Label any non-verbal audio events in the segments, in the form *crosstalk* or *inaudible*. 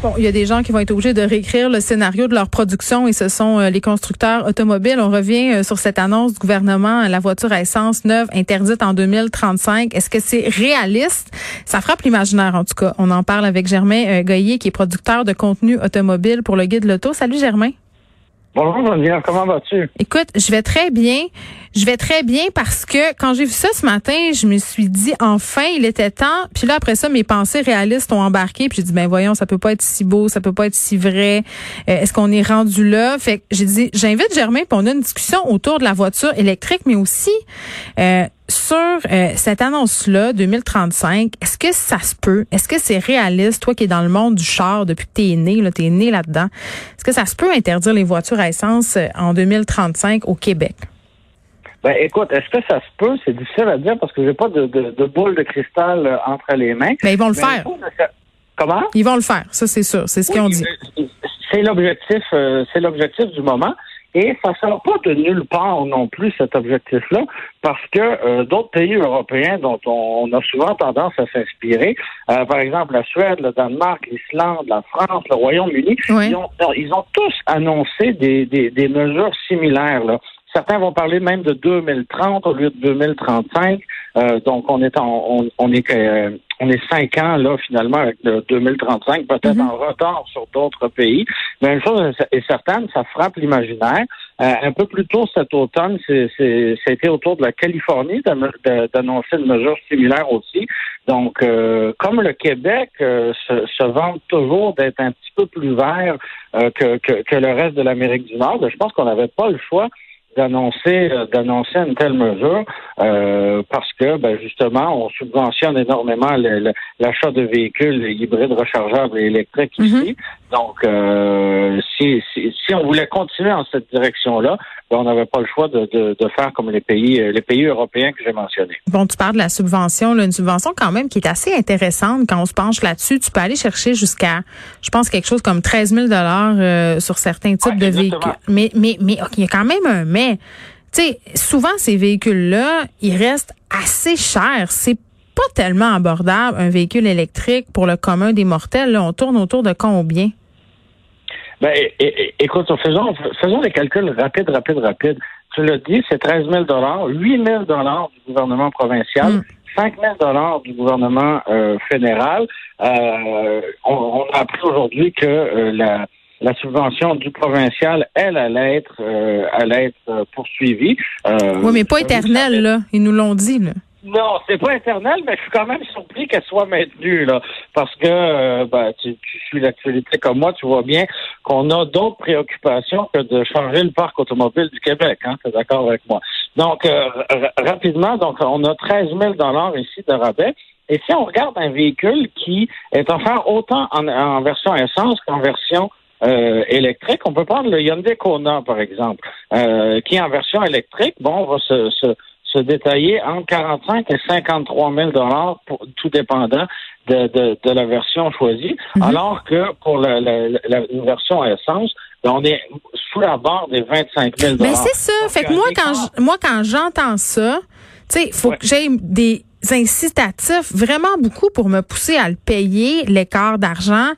Bon, il y a des gens qui vont être obligés de réécrire le scénario de leur production et ce sont euh, les constructeurs automobiles. On revient euh, sur cette annonce du gouvernement, la voiture à essence neuve interdite en 2035. Est-ce que c'est réaliste? Ça frappe l'imaginaire en tout cas. On en parle avec Germain euh, qui est producteur de contenu automobile pour le guide Loto. Salut Germain. Comment vas-tu? Écoute, je vais très bien. Je vais très bien parce que quand j'ai vu ça ce matin, je me suis dit enfin il était temps. Puis là après ça, mes pensées réalistes ont embarqué. Puis j'ai dit ben voyons, ça peut pas être si beau, ça peut pas être si vrai. Euh, est-ce qu'on est rendu là? Fait que j'ai dit j'invite Germain pour on a une discussion autour de la voiture électrique, mais aussi euh, sur euh, cette annonce-là, 2035, est-ce que ça se peut? Est-ce que c'est réaliste, toi qui es dans le monde du char depuis que t'es né, là, t'es né là-dedans, est-ce que ça se peut interdire les voitures à essence en 2035 au Québec? Ben, écoute, est-ce que ça se peut? C'est difficile à dire parce que j'ai pas de, de, boule de cristal euh, entre les mains. Mais ils vont le faire. Comment? Ils vont le faire, ça c'est sûr. C'est ce qu'ils ont dit. C'est l'objectif, euh, c'est l'objectif du moment. Et ça ne sort pas de nulle part non plus cet objectif-là, parce que euh, d'autres pays européens dont on, a souvent tendance à s'inspirer, par exemple la Suède, le Danemark, l'Islande, la France, le Royaume-Uni, ils, ont, ils, ont, tous annoncé des, des, des mesures similaires. Là. Certains vont parler même de 2030 au lieu de 2035. Euh, donc on est en, on, est euh, on est cinq ans là finalement avec le 2035, peut-être mhm. en retard sur d'autres pays. Mais une chose est certaine, ça frappe l'imaginaire. Euh, un peu plus tôt cet automne, c'était autour de la Californie d'annoncer une mesure similaire aussi. Donc, comme le Québec se, se vante toujours d'être un petit peu plus vert que, que, que, le reste de l'Amérique du Nord, ben, je pense qu'on n'avait pas le choix d'annoncer euh, d'annoncer une telle mesure euh, parce que ben, justement on subventionne énormément l'achat de véhicules hybrides rechargeables et électriques mhm. ici. Donc euh, si, si, si on voulait continuer en cette direction-là, ben, on n'avait pas le choix de, de, de, faire comme les pays les pays européens que j'ai mentionnés. Bon, tu parles de la subvention, là, une subvention quand même qui est assez intéressante quand on se penche là-dessus. Tu peux aller chercher jusqu'à, je pense quelque chose comme 13 000 dollars sur certains types de véhicules. Mais mais mais il y a quand même un mais tu sais, souvent ces véhicules-là, ils restent assez chers. C'est pas tellement abordable un véhicule électrique pour le commun des mortels. on tourne autour de combien? Ben, écoute, faisons, faisons des calculs rapides, rapides, rapides. Tu l'as dit, c'est 13 000 8 000 du gouvernement provincial. 5 mm. 000 du gouvernement euh, fédéral. Euh, on, a appris aujourd'hui que euh, la, la subvention du provincial, elle, allait être, euh, allait être euh, poursuivie. Euh, oui, mais pas éternelle, là. Ils nous l'ont dit, là. Non, c'est pas éternel, mais je suis quand même surpris qu'elle soit maintenue, là. Parce que euh, ben, tu, tu suis l'actualité comme moi, tu vois bien qu'on a d'autres préoccupations que de changer le parc automobile du Québec, hein, tu es d'accord avec moi. Donc, rapidement, donc on a 13 000 ici de rabais. Et si on regarde un véhicule qui est offert autant en, en version essence qu'en version euh, électrique. On peut prendre le Hyundai Kona, par exemple, euh, qui en version électrique, bon, va se, se, se détailler entre 45 et 53 000 dollars, tout dépendant de, de, de, la version choisie, mhm. alors que pour la, la, la, version à essence, ben, on est sous la barre des 25 000 Mais c'est ça. fait que moi, quand moi, quand j'entends ça, tu sais, faut que j'aie des incitatifs vraiment beaucoup pour me pousser à le payer l'écart d'argent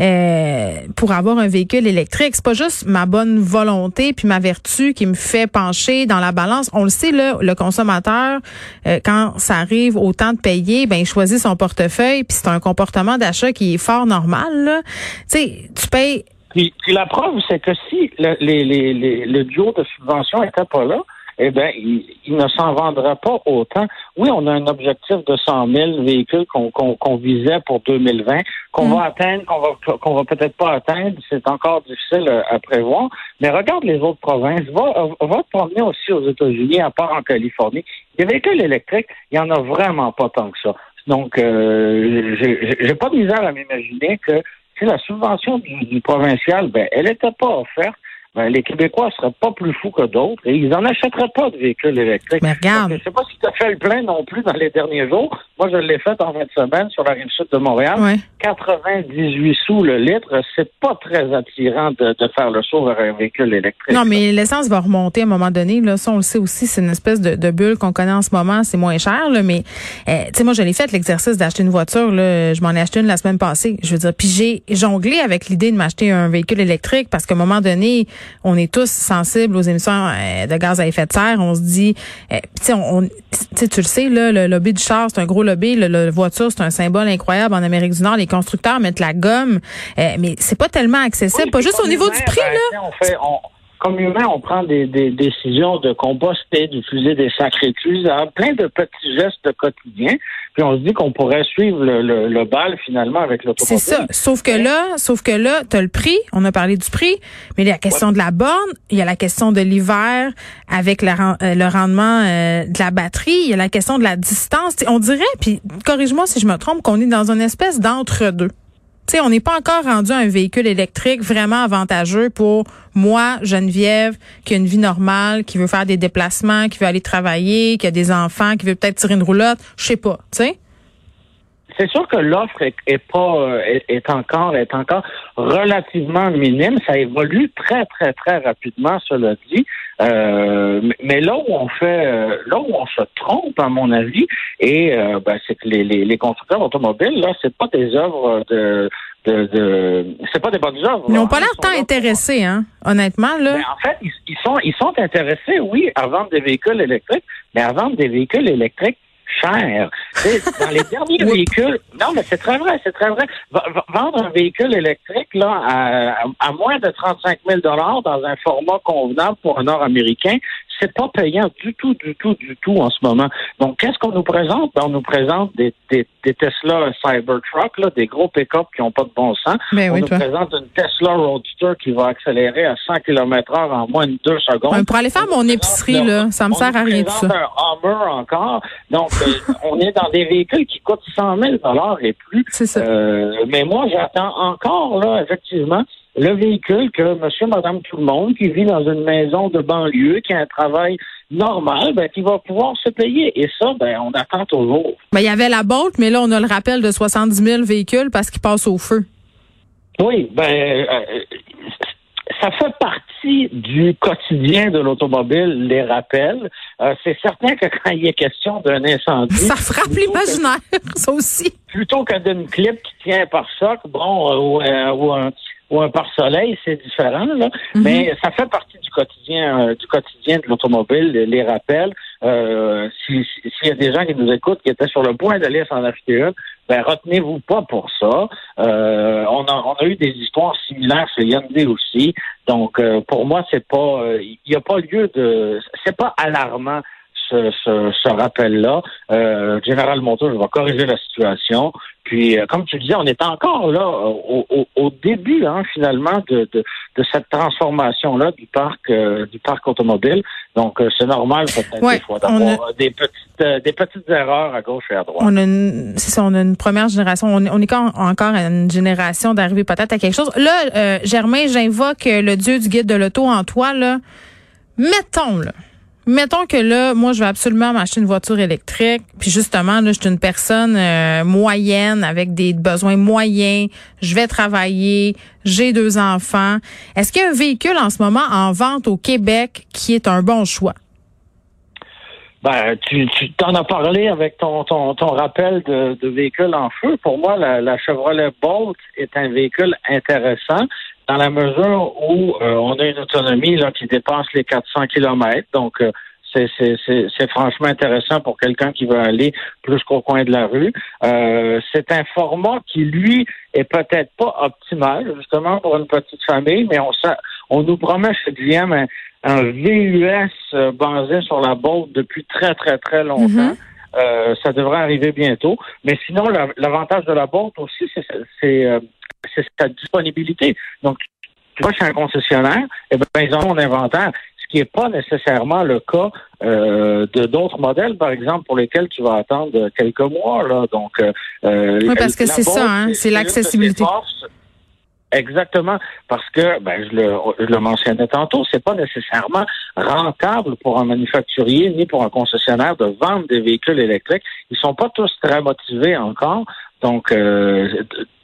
euh, pour avoir un véhicule électrique. C'est pas juste ma bonne volonté puis ma vertu qui me fait pencher dans la balance. On le sait là, le consommateur euh, quand ça arrive au temps de payer, ben il choisit son portefeuille puis c'est un comportement d'achat qui est fort normal. Tu sais, tu payes. Puis, la preuve c'est que si le, les, les, le duo de subvention était pas là, eh bien, il, ne s'en vendra pas autant. Oui, on a un objectif de 100 000 véhicules qu'on visait pour 2020, qu'on va mm. atteindre, qu'on va qu'on va peut-être pas atteindre. C'est encore difficile à, prévoir. Mais regarde les autres provinces. Va, va te promener aussi aux États-Unis, à part en Californie. Les véhicules électriques, il y en a vraiment pas tant que ça. Donc, euh, j'ai pas de misère à m'imaginer que si la subvention du, provincial, ben, elle n'était pas offerte, ben, les Québécois seraient pas plus fous que d'autres et ils n'en achèteraient pas de véhicules électriques. Mais regarde. je sais pas si tu as fait le plein non plus dans les derniers jours. Moi, je l'ai fait en 20 semaines sur la rive sud de Montréal. 98 sous le litre, c'est pas très attirant de, faire le saut vers un véhicule électrique. Non, mais l'essence va remonter à un moment donné. Là, ça, on le sait aussi, c'est une espèce de, bulle qu'on connaît en ce moment. C'est moins cher, là, mais euh, tu sais, moi, je l'ai fait l'exercice d'acheter une voiture. Là, je m'en ai acheté une la semaine passée. Je veux dire, puis j'ai jonglé avec l'idée de m'acheter un véhicule électrique parce qu'à un moment donné, on est tous sensibles aux émissions euh, de gaz à effet de serre. On se dit, euh, tu sais, tu le sais, là, le lobby du char, c'est un gros lobby. Le, voiture, c'est un symbole incroyable en Amérique du Nord. Les constructeurs mettent la gomme, euh, mais c'est pas tellement accessible. pas juste au niveau du prix, là. On fait, comme humain, on prend des, décisions de composter, d'utiliser des sacs réutilisables, plein de petits gestes quotidiens. Puis on se dit qu'on pourrait suivre le, bal finalement avec l'automobile. C'est ça. Sauf que là, sauf que là, t'as le prix. On a parlé du prix, mais il y a la question de la borne, il y a la question de l'hiver avec le, euh, rendement euh, de la batterie, il y a la question de la distance. on dirait, puis corrige-moi si je me trompe, qu'on est dans une espèce d'entre-deux sais, on n'est pas encore rendu à un véhicule électrique vraiment avantageux pour moi, Geneviève, qui a une vie normale, qui veut faire des déplacements, qui veut aller travailler, qui a des enfants, qui veut peut-être tirer une roulotte, je sais pas, tu sais. C'est sûr que l'offre est, pas euh, est, encore est encore relativement minime. Ça évolue très très très rapidement, cela dit. Euh, mais là où on fait, euh, là où on se trompe, à mon avis, et ben, c'est que les, les, constructeurs automobiles là, c'est pas des œuvres de de, de c'est pas des bonnes œuvres. Ils n'ont pas l'air tant intéressés, hein, honnêtement là. Ben, en fait, ils, ils, sont ils sont intéressés, oui, à vendre des véhicules électriques, mais à vendre des véhicules électriques cher. dans les derniers *laughs* véhicules, non, mais c'est très vrai, c'est très vrai. vendre un véhicule électrique là à, à moins de 35 000 dollars dans un format convenable pour un Nord-Américain, c'est pas payant du tout, du tout, du tout en ce moment. Donc, qu'est-ce qu'on nous présente? Ben, on nous présente des, des, des Tesla Cybertruck, là, des gros pick-up qui n'ont pas de bon sens. Mais ben on nous présente une Tesla Roadster qui va accélérer à 100 km heure en moins de deux secondes. pour aller faire mon épicerie, là, ça me sert à rien de ça. un Hummer encore. Donc, euh, *laughs* on est dans des véhicules qui coûtent 100 000 et plus. C'est ça. Euh, mais moi, j'attends encore, là, effectivement, le véhicule que monsieur, madame, tout le monde, qui vit dans une maison de banlieue, qui a un travail normal, ben, qui va pouvoir se payer. Et ça, ben, on attend toujours. Ben, il y avait la Bolt, mais là, on a le rappel de 70 000 véhicules parce qu'ils passent au feu. Oui, ben, euh, ça fait partie du quotidien de l'automobile, les rappels. Euh, c'est certain que quand il est question d'un incendie... Ça frappe l'imaginaire, ça aussi. Plutôt que d'une clip qui tient par soc, bon, euh, ou, un, ou un pare-soleil, c'est différent, là. Mhm. Mais ça fait partie du quotidien, euh, du quotidien de l'automobile, les rappels. Euh, S'il y a des gens qui nous écoutent qui étaient sur le point d'aller s'en acheter une, ben retenez-vous pas pour ça. Euh, on, a, on a eu des histoires similaires chez Hyundai aussi. Donc euh, pour moi, c'est pas, il n'y a pas lieu de, c'est pas alarmant ce, ce, ce rappel-là. Euh, General Motors va corriger la situation. Puis, euh, comme tu disais, on est encore là au, au, au début, hein, finalement, de, de, de cette transformation-là du parc euh, du parc automobile. Donc, euh, c'est normal peut-être des fois d'avoir des petites des petites erreurs à gauche et à droite. On a une, c'est ça, on a une première génération. On, on est encore à une génération d'arriver peut-être à quelque chose. Là, Germain, j'invoque le dieu du guide de l'auto en toi. Là, mettons là Mettons que là, moi, je vais absolument m'acheter une voiture électrique. Puis justement, là, je suis une personne euh, moyenne avec des besoins moyens. Je vais travailler. J'ai deux enfants. Est-ce qu'il y a un véhicule en ce moment en vente au Québec qui est un bon choix? Ben, tu, t'en as parlé avec ton, ton, ton rappel de, de véhicule en feu. Pour moi, la, la Chevrolet Bolt est un véhicule intéressant dans la mesure où euh, on a une autonomie là, qui dépasse les 400 km. Donc, euh, c'est franchement intéressant pour quelqu'un qui veut aller plus qu'au coin de la rue. Euh, c'est un format qui, lui, est peut-être pas optimal, justement, pour une petite famille, mais on, on nous promet chez GM un, un VUS basé sur la boîte depuis très, très, très longtemps. Mm-hmm. ça devrait arriver bientôt. Mais sinon, l'avantage de la boîte aussi, c'est c'est sa disponibilité. Donc, tu vas chez un concessionnaire, eh ben, ils ont un inventaire, ce qui n'est pas nécessairement le cas euh, de d'autres modèles, par exemple, pour lesquels tu vas attendre quelques mois. Là. Donc, euh, oui, parce que c'est ça, hein, c'est l'accessibilité. Exactement, parce que ben, je, le, je le mentionnais tantôt, c'est pas nécessairement rentable pour un manufacturier ni pour un concessionnaire de vendre des véhicules électriques. Ils sont pas tous très motivés encore. Donc, euh,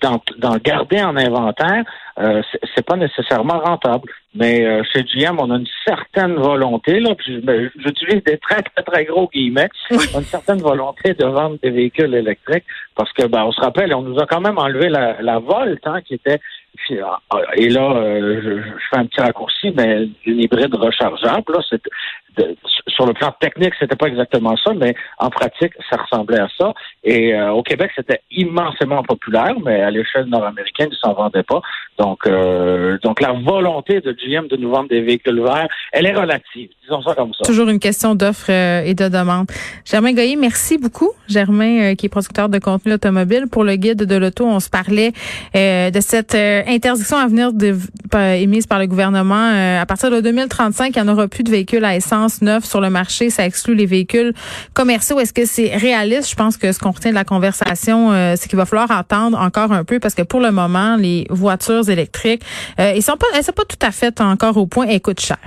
d'en garder en inventaire, euh, c'est pas nécessairement rentable. Mais euh, chez GM, on a une certaine volonté, là, puis j'utilise des très, très, très gros guillemets, une certaine volonté de vendre des véhicules électriques, parce que ben, on se rappelle, on nous a quand même enlevé la, la Volt, hein, qui était et là, euh, je, fais un petit raccourci, mais une hybride rechargeable, là, c'est sur le plan technique, c'était pas exactement ça, mais en pratique, ça ressemblait à ça. Et euh, au Québec, c'était immensément populaire, mais à l'échelle nord-américaine, ils s'en vendaient pas. Donc, euh, donc la volonté de GM de nous vendre des véhicules verts, elle est relative. Disons ça comme ça. Toujours une question d'offre euh, et de demande. Germain Goyer, merci beaucoup. Germain, qui est producteur de contenu automobile pour le guide de l'auto, on se parlait de cette interdiction à venir de, émise par le gouvernement. à partir de 2035, il n'y en aura plus de véhicules à essence neufs sur le marché. Ça exclut les véhicules commerciaux. Est-ce que c'est réaliste? Je pense que ce qu'on retient de la conversation, euh, c'est qu'il va falloir attendre encore un peu parce que pour le moment, les voitures électriques, euh, ils sont pas, sont pas tout à fait encore au point et coûtent cher.